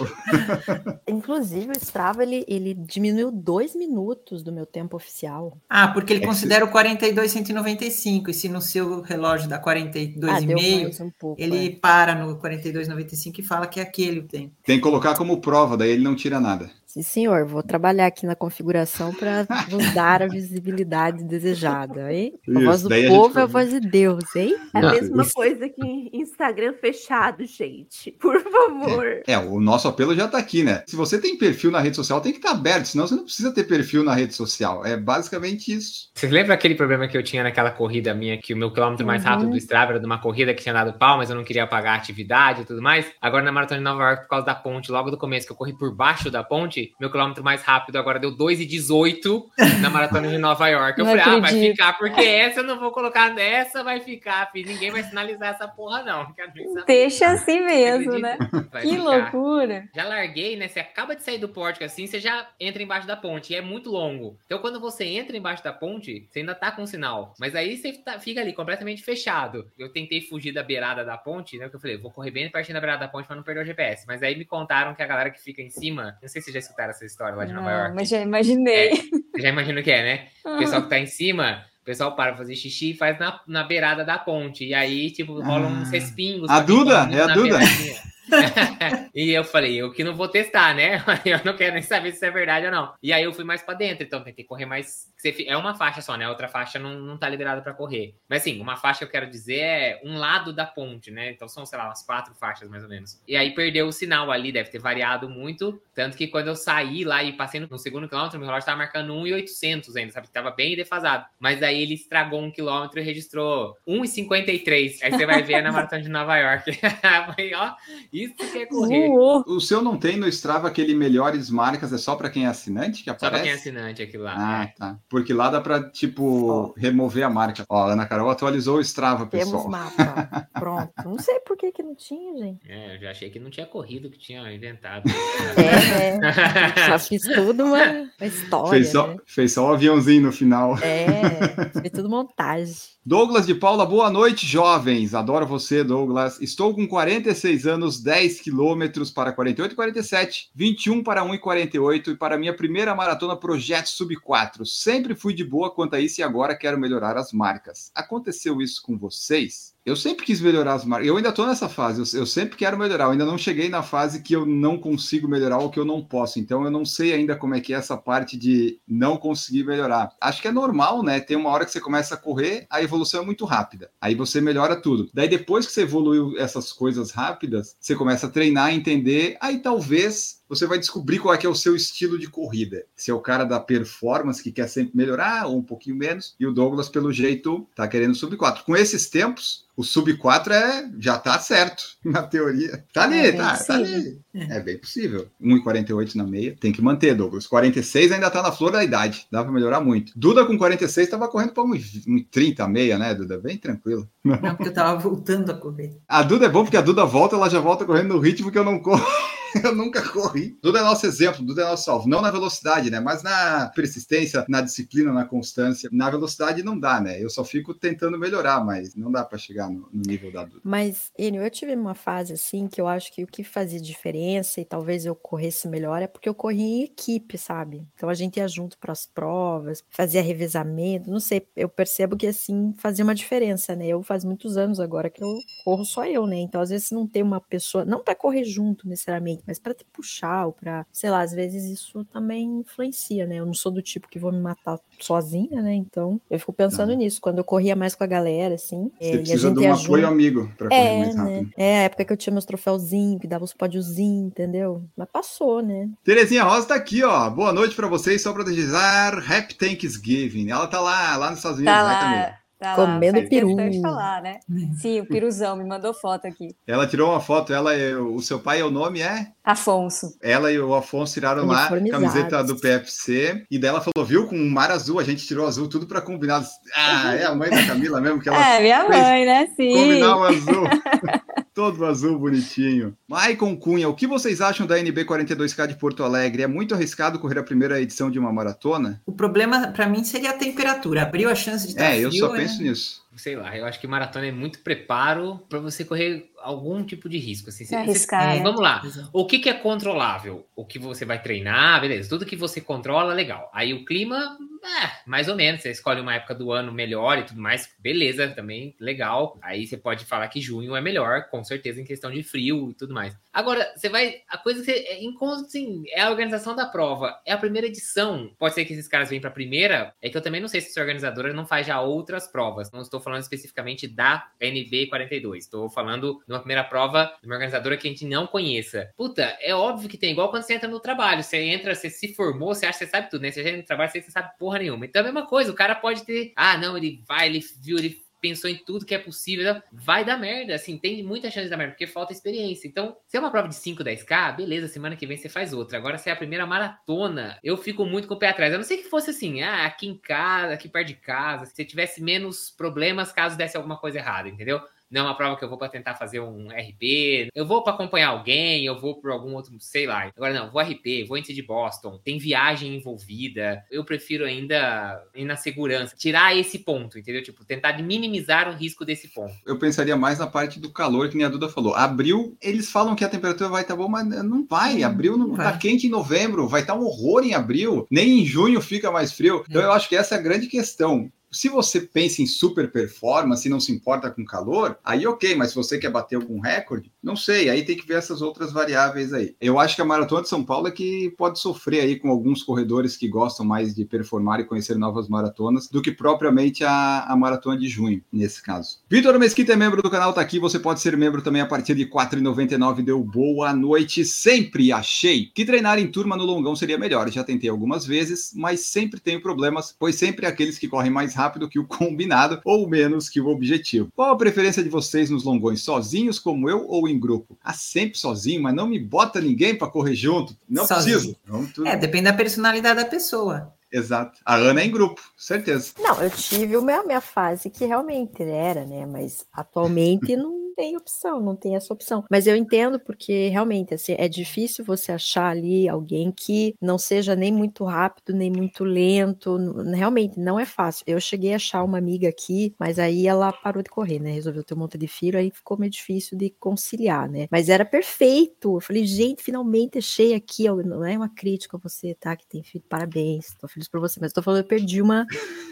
Inclusive, o Strava, ele, ele diminuiu dois minutos do meu tempo oficial. Ah, porque ele É considera o 42,195, e se no seu relógio dá Ah, deu 42,5, mais um pouco. ele é. para no 42,95 e fala que é aquele o tempo. Tem que colocar como prova, daí ele não tira nada. Sim, senhor, vou trabalhar aqui na configuração para vos dar a visibilidade desejada, hein? A Isso, voz do a povo é a voz de Deus, hein? É a mesma isso- coisa que Instagram fechado, gente. Por favor. É, o nosso apelo já tá aqui, né? Se você tem perfil na rede social, tem que estar aberto, senão você não precisa ter perfil na rede social. É basicamente isso. Vocês lembram aquele problema que eu tinha naquela corrida minha, que o meu quilômetro mais Uhum. rápido do Strava era de uma corrida que tinha dado pau, mas eu não queria pagar a atividade e tudo mais? Agora na Maratona de Nova York, por causa da ponte, logo do começo, que eu corri por baixo da ponte, meu quilômetro mais rápido agora deu 2,18 na Maratona de Nova York. Eu Não falei, ah, vai acredito. ficar, porque essa eu não vou colocar nessa, vai ficar, filho. Ninguém vai sinalizar essa porra, não. Saber. Deixa assim mesmo, né? Vai Que ficar. loucura. Já larguei, né? Você acaba de sair do pórtico assim, você já entra embaixo da ponte. E é muito longo. Então, quando você entra embaixo da ponte, você ainda tá com sinal. Mas aí você tá- fica ali completamente fechado. Eu tentei fugir da beirada da ponte, né? Que eu falei, vou correr bem pertinho da beirada da ponte pra não perder o GPS. Mas aí me contaram que a galera que fica em cima. Não sei se já escutaram essa história lá de Nova Não, York. mas já imaginei. Você já imagina o que é, né? O pessoal que tá em cima O pessoal para fazer xixi e faz na, na beirada da ponte. E aí, tipo, rolam uns Ah. respingos. A Duda? É a Duda? beiradinha. e eu falei, eu que não vou testar, né? Eu não quero nem saber se é verdade ou não. E aí eu fui mais pra dentro, então tentei correr mais. É uma faixa só, né? Outra faixa não, não tá liberada pra correr. Mas assim, uma faixa que eu quero dizer é um lado da ponte, né? Então são, sei lá, umas quatro faixas mais ou menos. E aí perdeu o sinal ali, deve ter variado muito. Tanto que quando eu saí lá e passei no, segundo quilômetro, meu relógio tava marcando 1,800 ainda, sabe? Tava bem defasado. Mas aí ele estragou um quilômetro e registrou 1,53. Aí você vai ver na maratona de Nova York. Falei, ó, isso que é correr. Voou. O seu não tem no Strava aquele melhores marcas, é só pra quem é assinante que Só aparece? pra quem é assinante aquilo lá. Ah, é. tá. Porque lá dá pra, tipo, remover a marca. Ó, a Ana Carol atualizou o Strava, Temos pessoal. mapa. Pronto. Não sei por que, que não tinha, gente. É, eu já achei que não tinha corrido que tinha inventado. É, né? Já fiz tudo uma, uma história. Fez só, né? fez só o aviãozinho no final. É, foi tudo montagem. Douglas de Paula, boa noite, jovens. Adoro você, Douglas. Estou com 46 anos, 10 quilômetros para 48 e 47, 21 para 1 e 48 e para minha primeira maratona Projeto Sub 4. Sempre fui de boa quanto a isso e agora quero melhorar as marcas. Aconteceu isso com vocês? Eu sempre quis melhorar as marcas. Eu ainda estou nessa fase. Eu, eu sempre quero melhorar. Eu ainda não cheguei na fase que eu não consigo melhorar ou que eu não posso. Então eu não sei ainda como é que é essa parte de não conseguir melhorar. Acho que é normal, né? Tem uma hora que você começa a correr, a evolução é muito rápida. Aí você melhora tudo. Daí depois que você evoluiu essas coisas rápidas, você começa a treinar, entender. Aí talvez você vai descobrir qual é que é o seu estilo de corrida. Se é o cara da performance que quer sempre melhorar ou um pouquinho menos, e o Douglas pelo jeito tá querendo sub 4. Com esses tempos, o sub 4 é já tá certo na teoria. Tá ali, É bem tá, tá possível. ali. É bem possível. 1,48 na meia. Tem que manter, Douglas. 46 ainda tá na flor da idade. Dá pra melhorar muito. Duda com 46 tava correndo pra 1,30 a meia, né, Duda? Bem tranquilo. Não, porque eu tava voltando a correr. A Duda é bom porque a Duda volta, ela já volta correndo no ritmo que eu não corro. Eu nunca corri. Duda é nosso exemplo, Duda é nosso salvo. Não na velocidade, né? Mas na persistência, na disciplina, na constância. Na velocidade não dá, né? Eu só fico tentando melhorar, mas não dá para chegar no, no, nível da Duda. Mas, Enio, eu tive uma fase assim que eu acho que o que fazia diferença e talvez eu corresse melhor é porque eu corri em equipe, sabe? Então a gente ia junto para as provas, fazia revezamento, não sei, eu percebo que assim fazia uma diferença, né? Eu faz muitos anos agora que eu corro só eu, né? Então às vezes não tem uma pessoa, não para correr junto necessariamente, mas para te puxar ou para, sei lá, às vezes isso também influencia, né? Eu não sou do tipo que vou me matar sozinha, né? Então eu fico pensando Não. nisso, quando eu corria mais com a galera, assim. Você é, e a precisa gente de um ia apoio amigo para correr É, mais né? rápido. É a época que eu tinha meus troféuzinhos, que dava os pódiozinhos, entendeu? Mas passou, né? Terezinha Rosa tá aqui, ó. Boa noite para vocês, só para desejar Happy Thanksgiving. Ela tá lá, lá nos Estados Unidos, Tá né, lá, Camila? Tá Comendo lá. Peru. de falar, né? Sim, o piruzão me mandou foto aqui. Ela tirou uma foto, ela o seu pai, o nome é? Afonso. Ela e o Afonso tiraram lá camiseta do PFC e dela falou, viu, com um mar azul, a gente tirou azul tudo para combinar. Ah, é a mãe da Camila mesmo que ela É, minha mãe, né? Sim. combinar o azul. Todo azul bonitinho. Maicon Cunha, o que vocês acham da NB 42K de Porto Alegre? É muito arriscado correr a primeira edição de uma maratona? O problema para mim seria a temperatura. Abriu a chance de estar É, eu frio, só né? penso nisso. Sei lá, eu acho que maratona é muito preparo para você correr algum tipo de risco. Assim, Se Cê- arriscar, cê- né? Vamos lá. O que, que é controlável? O que você vai treinar, beleza. Tudo que você controla, legal. Aí o clima, é, mais ou menos. Você escolhe uma época do ano melhor e tudo mais, beleza, também legal. Aí você pode falar que junho é melhor, com certeza, em questão de frio e tudo mais. Agora, você vai. A coisa que você. é, enquanto, assim, é a organização da prova. É a primeira edição. Pode ser que esses caras venham pra primeira. É que eu também não sei se essa organizadora não faz já outras provas. Não estou falando especificamente da NB42. Estou falando de uma primeira prova de uma organizadora que a gente não conheça. Puta, é óbvio que tem, igual quando você entra no trabalho. Você entra, você se formou, você acha que você sabe tudo, né? Você entra no trabalho, você não sabe porra nenhuma. Então é a mesma coisa, o cara pode ter. Ah, não, ele vai, ele viu, ele pensou em tudo que é possível, vai dar merda, assim, tem muita chance de dar merda, porque falta experiência. Então, se é uma prova de 5, 10k, beleza, semana que vem você faz outra. Agora, se é a primeira maratona, eu fico muito com o pé atrás. A não ser que fosse assim, ah, aqui em casa, aqui perto de casa, se tivesse menos problemas caso desse alguma coisa errada, entendeu? Não é uma prova que eu vou para tentar fazer um RP. Eu vou para acompanhar alguém, eu vou por algum outro, sei lá. Agora não, vou RP, vou índice de Boston, tem viagem envolvida. Eu prefiro ainda ir na segurança, tirar esse ponto, entendeu? Tipo, tentar minimizar o risco desse ponto. Eu pensaria mais na parte do calor, que nem a Duda falou. Abril, eles falam que a temperatura vai estar boa, mas não vai. Abril não vai. tá quente em novembro, vai estar um horror em abril. Nem em junho fica mais frio. Então eu acho que essa é a grande questão. Se você pensa em super performance e não se importa com calor, aí ok, mas se você quer bater algum recorde, não sei, aí tem que ver essas outras variáveis aí. Eu acho que a Maratona de São Paulo é que pode sofrer aí com alguns corredores que gostam mais de performar e conhecer novas maratonas do que propriamente a, a maratona de junho, nesse caso. Vitor Mesquita é membro do canal, tá aqui, você pode ser membro também a partir de R$ 4,99, deu boa noite, sempre achei que treinar em turma no longão seria melhor, já tentei algumas vezes, mas sempre tenho problemas, pois sempre aqueles que correm mais rápido que o combinado ou menos que o objetivo. Qual a preferência de vocês nos longões, sozinhos como eu ou em grupo? Ah, sempre sozinho, mas não me bota ninguém para correr junto, não Sozinho. preciso. É, depende da personalidade da pessoa. Exato. A Ana é em grupo, certeza. Não, eu tive uma minha fase que realmente era, né? Mas atualmente não tem opção, não tem essa opção. Mas eu entendo porque realmente assim, é difícil você achar ali alguém que não seja nem muito rápido, nem muito lento. Realmente não é fácil. Eu cheguei a achar uma amiga aqui, mas aí ela parou de correr, né? Resolveu ter um monte de filho, aí ficou meio difícil de conciliar, né? Mas era perfeito. Eu falei, gente, finalmente achei aqui. Não é uma crítica a você, tá? Que tem filho, parabéns, tô feliz por você. Mas tô falando, eu perdi uma,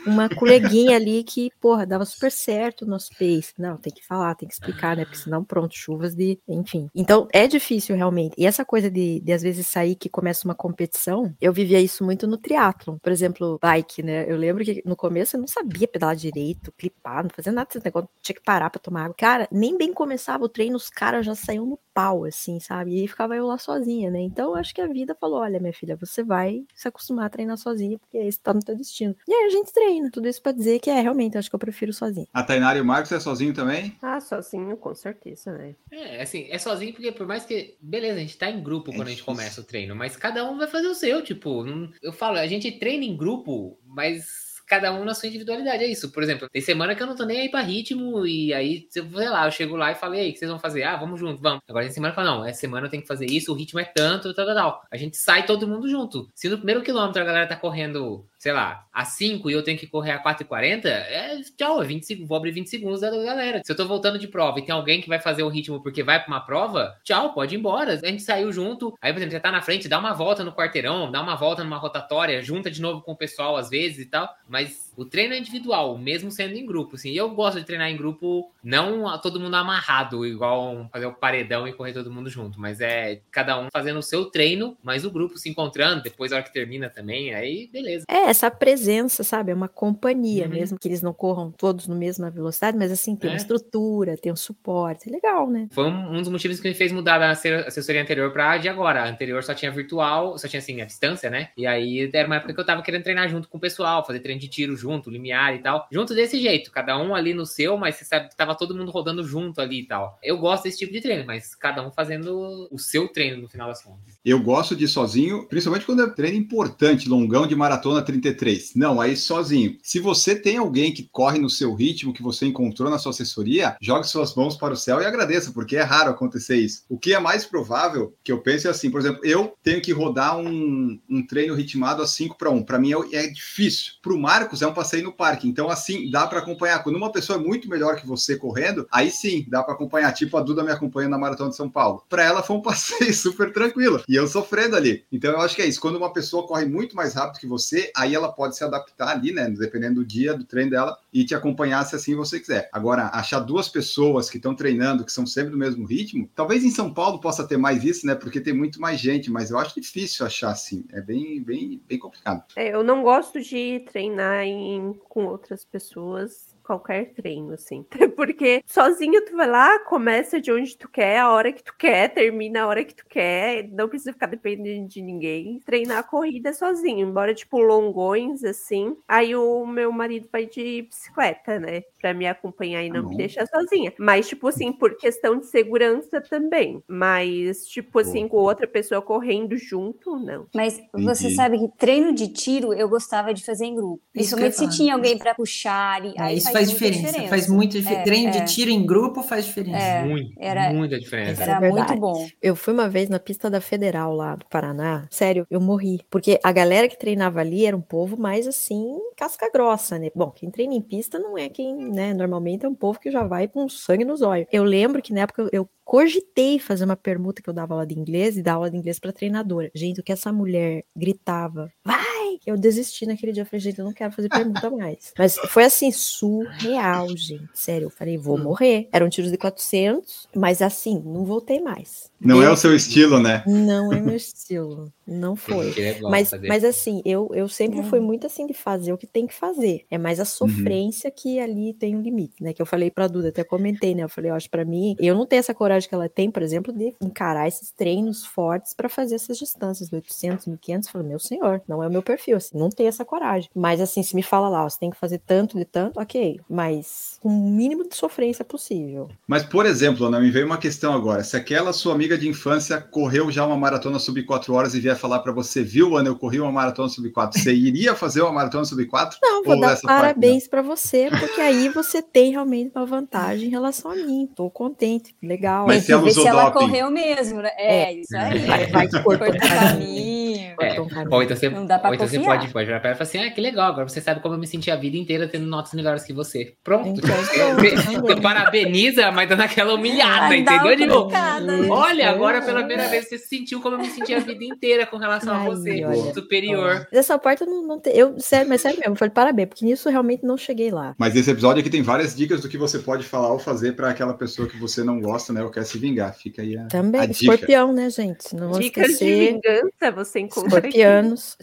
uma coleguinha ali que, porra, dava super certo o nosso pace. Não, tem que falar, tem que explicar, né? Porque senão, pronto, chuvas de. Enfim. Então, é difícil realmente. E essa coisa de, de às vezes sair que começa uma competição, eu vivia isso muito no triatlon. Por exemplo, bike, né? Eu lembro que no começo eu não sabia pedalar direito, clipar, não fazia nada desse negócio, tinha que parar pra tomar água. Cara, nem bem começava o treino, os caras já saíam no pau, assim, sabe? E aí ficava eu lá sozinha, né? Então, eu acho que a vida falou: olha, minha filha, você vai se acostumar a treinar sozinha, porque esse tá no teu destino. E aí a gente treina. Tudo isso pra dizer que é, realmente, eu acho que eu prefiro sozinha. A Tainara e o Marcos é sozinho também? Ah, sozinho, com certeza, né? É, assim, é sozinho porque por mais que. Beleza, a gente tá em grupo É quando a gente difícil. começa o treino, mas cada um vai fazer o seu, tipo. eu falo, a gente treina em grupo, mas. Cada um na sua individualidade, é isso. Por exemplo, tem semana que eu não tô nem aí pra ritmo, e aí, sei lá, eu chego lá e falei, aí, o que vocês vão fazer? Ah, vamos junto, vamos. Agora tem semana que fala, não, essa semana eu tenho que fazer isso, o ritmo é tanto, tal, tal, tal. A gente sai todo mundo junto. Se no primeiro quilômetro a galera tá correndo, sei lá, a 5 e eu tenho que correr a 4,40, é tchau, é 20 segundos, vou abrir 20 segundos da galera. Se eu tô voltando de prova e tem alguém que vai fazer o ritmo porque vai pra uma prova, tchau, pode ir embora. A gente saiu junto, aí, por exemplo, você tá na frente, dá uma volta no quarteirão, dá uma volta numa rotatória, junta de novo com o pessoal às vezes e tal, mas o treino é individual, mesmo sendo em grupo, assim. E eu gosto de treinar em grupo, não todo mundo amarrado, igual fazer o paredão e correr todo mundo junto, mas é cada um fazendo o seu treino, mas o grupo se encontrando, depois a hora que termina também, aí beleza. É, essa presença, sabe? É uma companhia, Uhum. mesmo que eles não corram todos na mesma velocidade, mas assim, tem É. uma estrutura, tem um suporte. É legal, né? Foi um, um dos motivos que me fez mudar da asse- assessoria anterior pra de agora. A anterior só tinha virtual, só tinha assim, a distância, né? E aí era uma época que eu tava querendo treinar junto com o pessoal, fazer treino de tiro junto, limiar e tal. Junto desse jeito, cada um ali no seu, mas você sabe que tava todo mundo rodando junto ali e tal. Eu gosto desse tipo de treino, mas cada um fazendo o seu treino no final das contas. Eu gosto de ir sozinho, principalmente quando é treino importante, longão de maratona 33. Não, aí sozinho. Se você tem alguém que corre no seu ritmo, que você encontrou na sua assessoria, jogue suas mãos para o céu e agradeça, porque é raro acontecer isso. O que é mais provável, que eu penso é assim, por exemplo, eu tenho que rodar um, um treino ritmado a 5 para 1. Para mim é, é difícil. Para o Marcos é um passeio no parque. Então, assim, dá para acompanhar. Quando uma pessoa é muito melhor que você correndo, aí sim, dá para acompanhar. Tipo a Duda me acompanha na Maratona de São Paulo. Para ela foi um passeio super tranquilo. E eu sofrendo ali. Então, eu acho que é isso. Quando uma pessoa corre muito mais rápido que você, aí ela pode se adaptar ali, né? Dependendo do dia, do treino dela, e te acompanhar se assim você quiser. Agora, achar duas pessoas que estão treinando, que são sempre do mesmo ritmo, talvez em São Paulo possa ter mais isso, né? Porque tem muito mais gente, mas eu acho difícil achar assim. É bem, bem, bem complicado. É, eu não gosto de treinar em, com outras pessoas. Qualquer treino, assim. Porque sozinho tu vai lá, começa de onde tu quer, a hora que tu quer, termina a hora que tu quer, não precisa ficar dependendo de ninguém. Treinar a corrida sozinho, embora, tipo, longões, assim. Aí o meu marido vai de bicicleta, né? Pra me acompanhar e não me deixar sozinha. Mas, tipo assim, por questão de segurança também. Mas, tipo assim, com outra pessoa correndo junto, não. Mas você Entendi. sabe que treino de tiro eu gostava de fazer em grupo. Principalmente se tinha alguém pra puxar. E, É, aí isso faz muita diferença, Faz muito diferença. É, Treino é. de tiro em grupo faz diferença. É, muito, era- muita diferença. É Era verdade. muito bom. Eu fui uma vez na pista da Federal lá do Paraná. Sério, eu morri. Porque a galera que treinava ali era um povo mais assim, casca grossa, né? Bom, quem treina em pista não é quem, né? Normalmente é um povo que já vai com sangue nos olhos. Eu lembro que na época eu- cogitei fazer uma permuta que eu dava aula de inglês e dar aula de inglês pra treinadora. Gente, o que essa mulher gritava. Vai! Eu desisti naquele dia, eu falei, gente, eu não quero fazer pergunta mais. Mas foi assim, surreal, gente. Sério, eu falei, vou Hum. morrer. Eram tiros de 400, mas assim, não voltei mais. Não é Eu- o seu estilo, né? Não é meu estilo. Não foi. Legal Mas, fazer. mas assim, eu, eu sempre É. fui muito assim de fazer o que tem que fazer. É mais a sofrência que ali tem um limite, né? Que eu falei pra Duda, até comentei, né? Eu falei, eu acho pra mim, eu não tenho essa coragem que ela tem, por exemplo, de encarar esses treinos fortes pra fazer essas distâncias, de 800, 1500. Eu falei, meu senhor, não é o meu perfil, assim, não tenho essa coragem. Mas assim, se me fala lá, ó, você tem que fazer tanto de tanto, ok. Mas com o mínimo de sofrência possível. Mas, por exemplo, Ana, me veio uma questão agora. Se aquela sua amiga de infância correu já uma maratona sub 4 horas e vier falar pra você, viu, Ana, eu corri uma maratona sub 4, você iria fazer uma maratona sub 4? Não, vou Ou dar parabéns pra você, porque aí você tem realmente uma vantagem em relação a mim. Tô contente, legal. Mas Tem se que ela usou se ela doping? correu mesmo, né? É, isso aí. Vai, vai Cortou o caminho. É. Ou então você, Não dá então você confiar. pode, pode virar pra ela e falar assim: ah, que legal, agora você sabe como eu me senti a vida inteira tendo notas melhores que você. Pronto. Então, Você- pronto, você também. parabeniza, mas dando aquela humilhada, entendeu? Tipo, brincada. Isso, olha, é. agora pela primeira vez você se sentiu como eu me senti a vida inteira com relação a Ai, você, olha. superior. Dessa parte eu não, não te- eu sério, mas sério mesmo, eu falei parabéns, porque nisso eu realmente não cheguei lá. Mas esse episódio aqui tem várias dicas do que você pode falar ou fazer para aquela pessoa que você não gosta, né? Ou quer se vingar. Fica aí a, Também, a dica. escorpião, né, gente? Não Dicas de esquecer. vingança você encontra aqui. Escorpianos,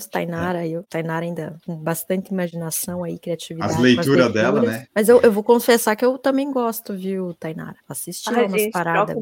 escorpianos, Tainara, eu, Tainara ainda com bastante imaginação aí, criatividade. As leituras dela, né? Mas eu, eu vou confessar que eu também gosto, viu, Tainara? Assisti Ai, umas gente, paradas.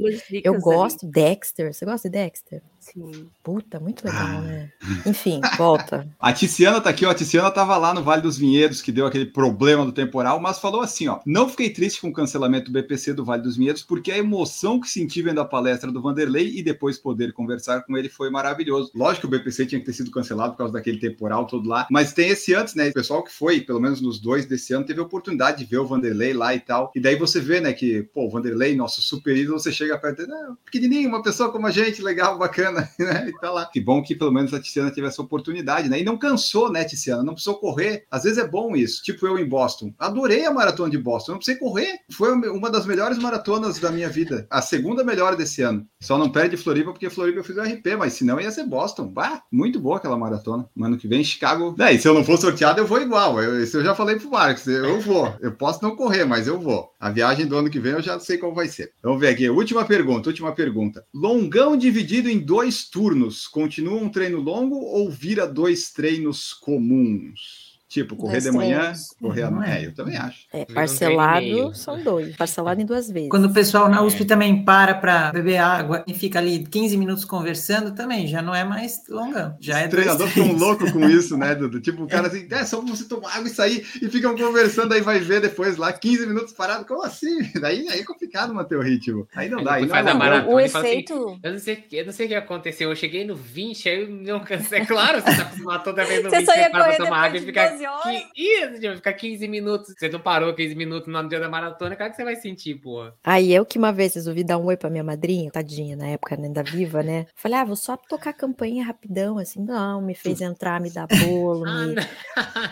Eu ali. gosto, Dexter. Você gosta de Dexter? Sim. Puta, muito legal, Ah. né? Enfim, volta. A Tiziana tá aqui, ó. A Tiziana tava lá no Vale dos Vinhedos, que deu aquele problema do temporal, mas falou assim, ó. Não fiquei triste com o cancelamento do BPC do Vale dos Vinhedos, porque a emoção que senti vendo a palestra do Vanderlei e depois poder conversar com ele foi maravilhoso. Lógico que o BPC tinha que ter sido cancelado por causa daquele temporal todo lá, mas tem esse antes, né? O pessoal que foi, pelo menos nos dois desse ano, teve a oportunidade de ver o Vanderlei lá e tal. E daí você vê, né, que, pô, o Vanderlei, nosso super ídolo, você chega perto dele, ah, pequenininho, uma pessoa como a gente, legal, bacana, né? E tá lá. Que bom que pelo menos a Tiziana teve essa oportunidade, né? E não cansou, né, Tiziana? Não precisou correr. Às vezes é bom isso. Tipo eu em Boston. Adorei a maratona de Boston. Não precisei correr. Foi uma das melhores maratonas da minha vida. A segunda melhor desse ano. Só não perde Floripa, porque Floripa eu fiz o RP, mas senão ia ser Boston. Bah, muito boa aquela maratona. No ano que vem, Chicago. É, e se eu não for sorteado, eu vou igual. Eu, isso eu já falei pro Marcos. Eu vou. Eu posso não correr, mas eu vou. A viagem do ano que vem eu já sei como vai ser. Vamos ver aqui. Última pergunta, última pergunta. Longão dividido em dois turnos. Continua um treino longo ou vira dois treinos comuns? Tipo, correr de manhã, treinos. correr à Não noite. é. É, eu também acho. É, parcelado são dois. Parcelado em duas vezes. Quando o pessoal na É. USP também para para beber água e fica ali 15 minutos conversando, também já não é mais longão. Já é Os dois, treinadores ficam loucos com isso, né, Dudu? Tipo, o cara assim, é só você tomar água e sair e ficam conversando, aí vai ver depois lá, 15 minutos parado. Como assim? Daí aí é complicado manter o ritmo. Aí não dá. Aí não faz é a maratona. O assim, efeito. Eu não, sei, eu não sei o que aconteceu. Eu cheguei no 20, aí eu não cansei. É claro, você tá acostumado toda vez no Você 20, só ia para tomar água e ficar. 12 horas. qui- Ih, vai ficar 15 minutos. Você não parou 15 minutos no dia da maratona, cara, que você vai sentir, porra. Aí eu que uma vez resolvi dar um oi pra minha madrinha, tadinha, na época né, ainda viva, né? Falei, ah, vou só tocar a campainha rapidão, assim. Não, me fez entrar, me dar bolo, Ah, me... não.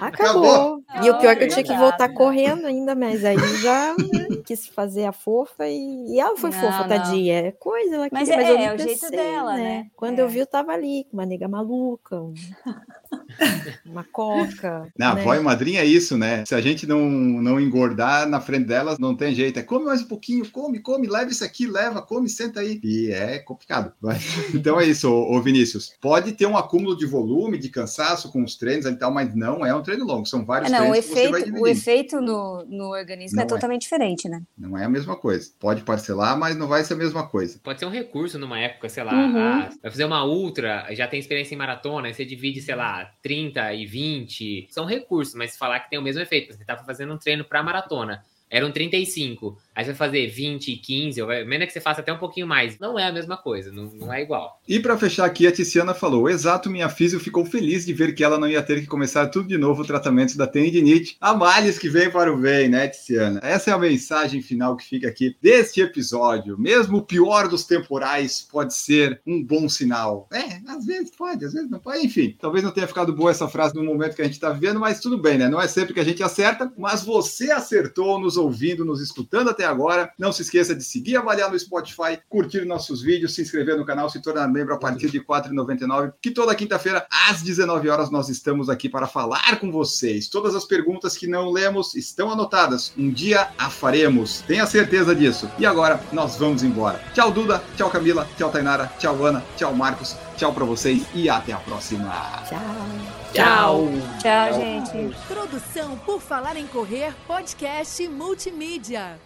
Acabou. E o pior é que eu Não, tinha que voltar correndo ainda, mas aí já né, quis fazer a fofa e, e ela foi Não, fofa, não. tadinha. É coisa, ela Mas queria, é- eu é não o jeito dela, né? Quando É. eu vi, eu tava ali, com uma nega maluca, um- uma coca. Não, né? avó e madrinha é isso, né? Se a gente não, não engordar na frente delas, não tem jeito. É come mais um pouquinho, come, come, leva isso aqui, leva, come, senta aí. E é complicado. Então é isso, ô, ô Vinícius. Pode ter um acúmulo de volume, de cansaço com os treinos e tal, mas não é um treino longo. São vários É, não, o treinos que você vai efeito, o efeito no, no organismo Não é é. totalmente diferente, né? Não é a mesma coisa. Pode parcelar, mas não vai ser a mesma coisa. Pode ser um recurso numa época, sei lá, Uhum. ah, vai fazer uma ultra, já tem experiência em maratona, aí você divide, sei lá, 30 e 20. São recursos, mas falar que tem o mesmo efeito, você tava fazendo um treino pra maratona. Eram 35. Aí você vai fazer 20 e 15, ou vai- menos que você faça até um pouquinho mais. Não é a mesma coisa, não, não é igual. E para fechar aqui, a Tiziana falou: Exato, minha físio ficou feliz de ver que ela não ia ter que começar tudo de novo o tratamento da tendinite. A males que vem para o bem, né, Tiziana? Essa é a mensagem final que fica aqui deste episódio. Mesmo o pior dos temporais pode ser um bom sinal. É, às vezes pode, às vezes não pode. Enfim, talvez não tenha ficado boa essa frase no momento que a gente está vivendo, mas tudo bem, né? Não é sempre que a gente acerta, mas você acertou nos nos ouvindo, nos escutando até agora. Não se esqueça de seguir, avaliar no Spotify, curtir nossos vídeos, se inscrever no canal, se tornar membro a partir de R$ 4,99. Que toda quinta-feira, às 19 horas, nós estamos aqui para falar com vocês. Todas as perguntas que não lemos estão anotadas. Um dia a faremos. Tenha certeza disso. E agora nós vamos embora. Tchau, Duda. Tchau, Camila. Tchau, Tainara. Tchau, Ana. Tchau, Marcos. Tchau para vocês e até a próxima. Tchau. Tchau. Tchau, gente. Produção por Falar em Correr, podcast multimídia.